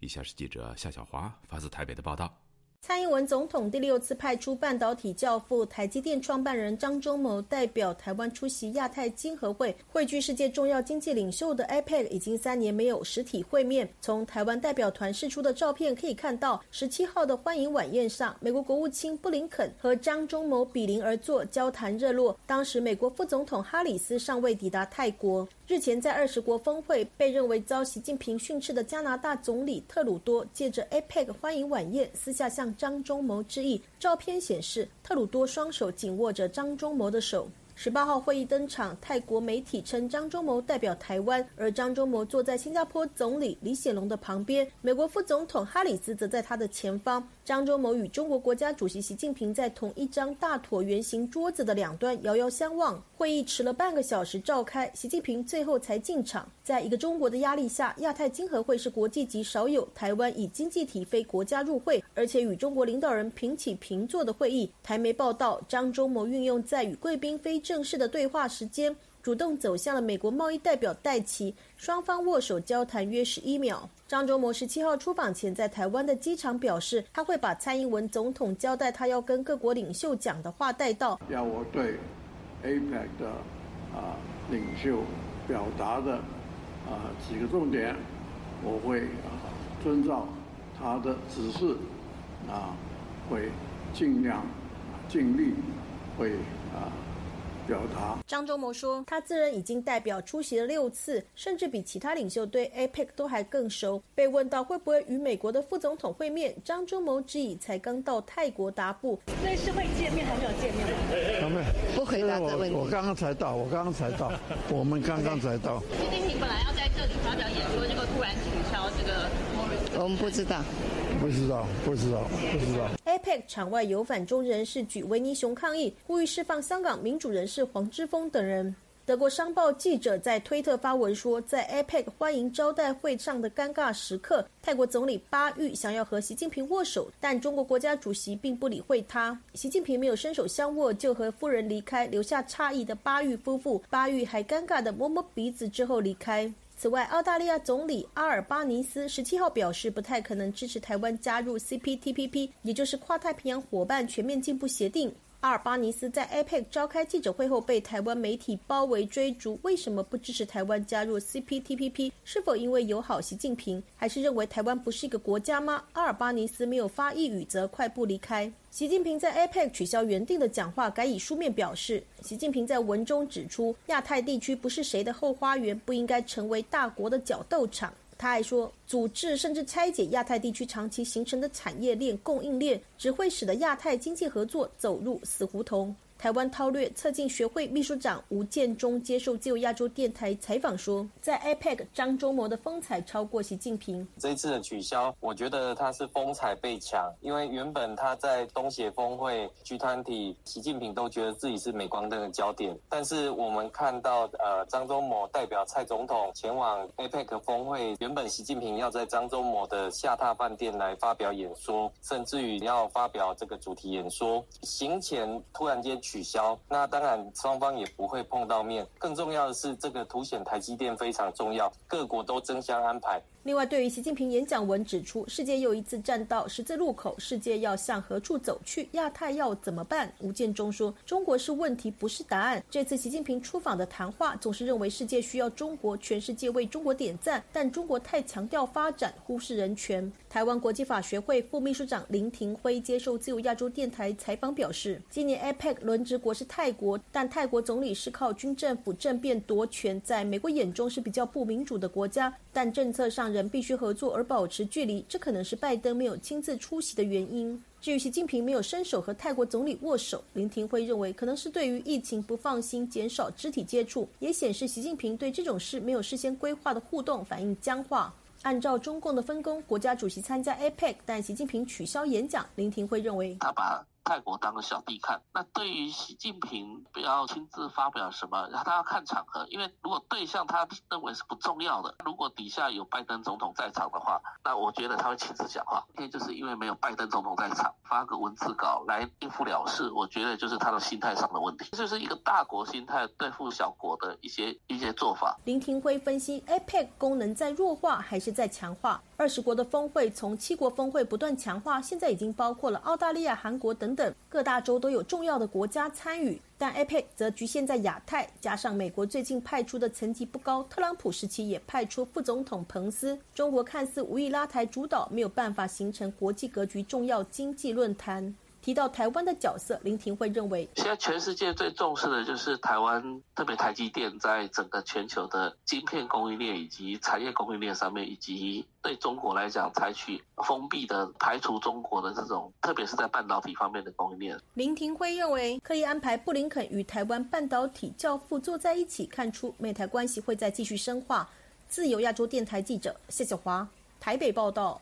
以下是记者夏小华发自台北的报道。蔡英文总统第六次派出半导体教父、台积电创办人张忠谋代表台湾出席亚太经合会，汇聚世界重要经济领袖的 APEC 已经三年没有实体会面。从台湾代表团释出的照片可以看到，十七号的欢迎晚宴上，美国国务卿布林肯和张忠谋比邻而坐，交谈热络。当时美国副总统哈里斯尚未抵达泰国。日前在二十国峰会被认为遭习近平训斥的加拿大总理特鲁多，借着 APEC 欢迎晚宴，私下向张忠谋致意。照片显示，特鲁多双手紧握着张忠谋的手。十八号会议登场，泰国媒体称张忠谋代表台湾，而张忠谋坐在新加坡总理李显龙的旁边，美国副总统哈里斯则在他的前方。张忠谋与中国国家主席习近平在同一张大椭圆形桌子的两端遥遥相望。会议迟了半个小时召开，习近平最后才进场。在一个中国的压力下，亚太经合会是国际级少有台湾以经济体非国家入会，而且与中国领导人平起平坐的会议。台媒报道，张忠谋运用在与贵宾非正式的对话时间，主动走向了美国贸易代表戴奇，双方握手交谈约十一秒。张忠谋十七号出访前，在台湾的机场表示，他会把蔡英文总统交代他要跟各国领袖讲的话带到。要我对 APEC 的啊领袖表达的。啊，几个重点，我会啊遵照他的指示，啊，会尽量尽力会啊。表达。张忠谋说，他自认已经代表出席了六次，甚至比其他领袖对 APEC 都还更熟。被问到会不会与美国的副总统会面，张忠谋指以才刚到泰国达布，所以是会见面还没有见面吗？不回答这问题。我刚刚才到，我刚刚才到，我们刚刚才到。习近平本来要在这里发表演说，结果突然取消这个。我们不知道。不知道，不知道，不知道。APEC 场外有反中人士举维尼熊抗议，呼吁释放香港民主人士黄之锋等人。德国商报记者在推特发文说，在 APEC 欢迎招待会上的尴尬时刻，泰国总理巴育想要和习近平握手，但中国国家主席并不理会他。习近平没有伸手相握，就和夫人离开，留下诧异的巴育夫妇。巴育还尴尬地摸摸鼻子之后离开。此外，澳大利亚总理阿尔巴尼斯十七号表示，不太可能支持台湾加入 CPTPP，也就是跨太平洋伙伴全面进步协定。阿尔巴尼斯在 APEC 召开记者会后被台湾媒体包围追逐，为什么不支持台湾加入 CPTPP？是否因为友好习近平，还是认为台湾不是一个国家吗？阿尔巴尼斯没有发一语，则快步离开。习近平在 APEC 取消原定的讲话，改以书面表示。习近平在文中指出，亚太地区不是谁的后花园，不应该成为大国的角斗场。他还说，组织甚至拆解亚太地区长期形成的产业链、供应链，只会使得亚太经济合作走入死胡同。台湾韬略策进学会秘书长吴建中接受自由亚洲电台采访说，在 APEC 张忠谋的风采超过习近平。这一次的取消，我觉得他是风采被抢，因为原本他在东协峰会、集团体，习近平都觉得自己是镁光灯的焦点。但是我们看到，呃，张忠谋代表蔡总统前往 APEC 峰会，原本习近平要在张忠谋的下榻饭店来发表演说，甚至于要发表这个主题演说，行前突然间。取消，那当然双方也不会碰到面。更重要的是，这个凸显台积电非常重要，各国都争相安排。另外，对于习近平演讲文指出，世界又一次站到十字路口，世界要向何处走去？亚太要怎么办？吴建中说：“中国是问题，不是答案。”这次习近平出访的谈话，总是认为世界需要中国，全世界为中国点赞，但中国太强调发展，忽视人权。台湾国际法学会副秘书长林廷辉接受自由亚洲电台采访表示：“今年 APEC 轮值国是泰国，但泰国总理是靠军政府政变夺权，在美国眼中是比较不民主的国家，但政策上。”人必须合作而保持距离，这可能是拜登没有亲自出席的原因。至于习近平没有伸手和泰国总理握手，林廷辉认为可能是对于疫情不放心，减少肢体接触，也显示习近平对这种事没有事先规划的互动反应僵化。按照中共的分工，国家主席参加 APEC，但习近平取消演讲。林廷辉认为，他把。泰国当个小弟看，那对于习近平不要亲自发表什么，他要看场合，因为如果对象他认为是不重要的，如果底下有拜登总统在场的话，那我觉得他会亲自讲话。今天就是因为没有拜登总统在场，发个文字稿来应付了事，我觉得就是他的心态上的问题，就是一个大国心态对付小国的一些一些做法。林廷辉分析，APEC 功能在弱化还是在强化？二十国的峰会从七国峰会不断强化，现在已经包括了澳大利亚、韩国等等各大洲都有重要的国家参与，但 APEC 则局限在亚太，加上美国最近派出的层级不高，特朗普时期也派出副总统彭斯，中国看似无意拉台主导，没有办法形成国际格局重要经济论坛。提到台湾的角色，林廷会认为，现在全世界最重视的就是台湾，特别台积电在整个全球的晶片供应链以及产业供应链上面，以及对中国来讲采取封闭的、排除中国的这种，特别是在半导体方面的供应链。林廷辉认为，可以安排布林肯与台湾半导体教父坐在一起，看出美台关系会再继续深化。自由亚洲电台记者谢小华台北报道。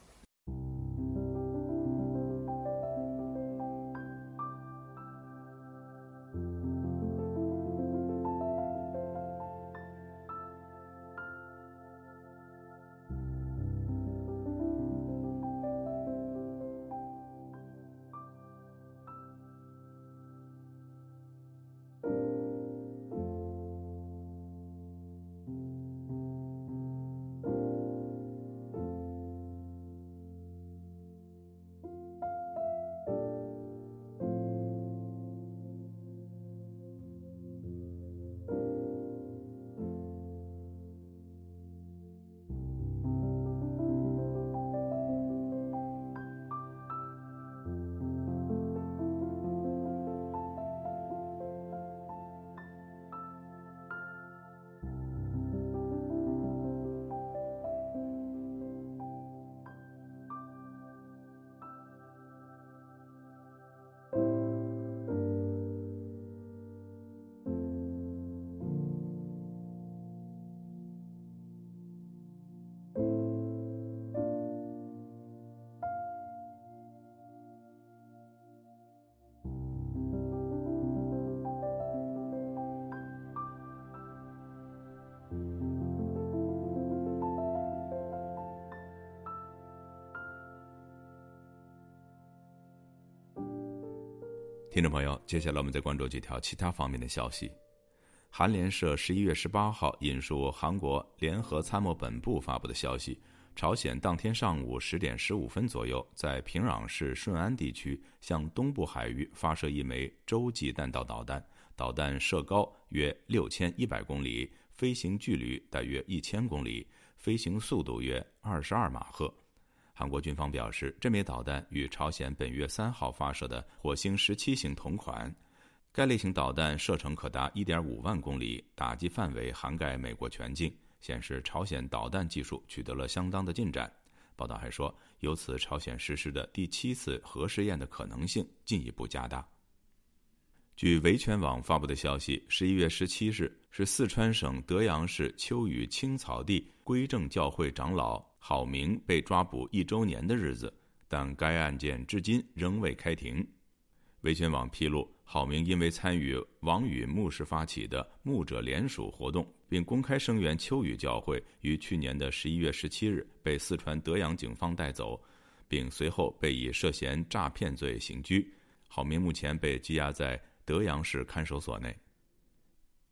听众朋友，接下来我们再关注几条其他方面的消息。韩联社十一月十八号引述韩国联合参谋本部发布的消息，朝鲜当天上午十点十五分左右，在平壤市顺安地区向东部海域发射一枚洲际弹道导弹，导弹射高约六千一百公里，飞行距离大约一千公里，飞行速度约二十二马赫。韩国军方表示，这枚导弹与朝鲜本月三号发射的火星十七型同款。该类型导弹射程可达1.5万公里，打击范围涵盖美国全境。显示朝鲜导弹技术取得了相当的进展。报道还说，由此朝鲜实施的第七次核试验的可能性进一步加大。据维权网发布的消息，十一月十七日是四川省德阳市秋雨青草地归正教会长老郝明被抓捕一周年的日子，但该案件至今仍未开庭。维权网披露，郝明因为参与王宇牧师发起的牧者联署活动，并公开声援秋雨教会，于去年的十一月十七日被四川德阳警方带走，并随后被以涉嫌诈骗罪刑拘。郝明目前被羁押在。德阳市看守所内。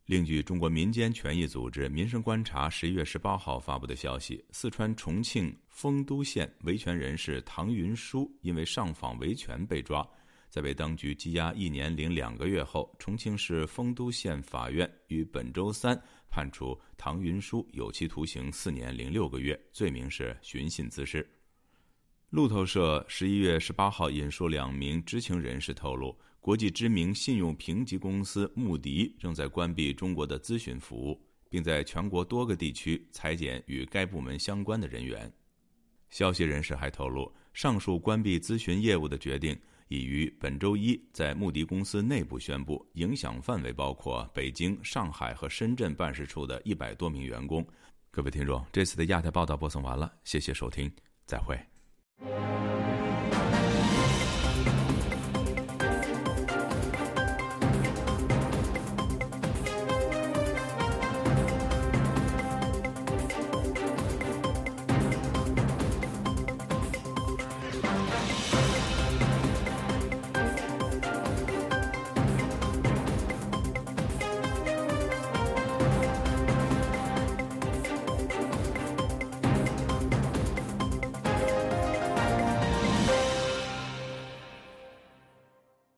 另据中国民间权益组织“民生观察”十一月十八号发布的消息，四川重庆丰都县维权人士唐云书因为上访维权被抓，在被当局羁押一年零两个月后，重庆市丰都县法院于本周三判处唐云书有期徒刑四年零六个月，罪名是寻衅滋事。路透社十一月十八号引述两名知情人士透露。国际知名信用评级公司穆迪正在关闭中国的咨询服务，并在全国多个地区裁减与该部门相关的人员。消息人士还透露，上述关闭咨询业务的决定已于本周一在穆迪公司内部宣布，影响范围包括北京、上海和深圳办事处的一百多名员工。各位听众，这次的亚太报道播送完了，谢谢收听，再会。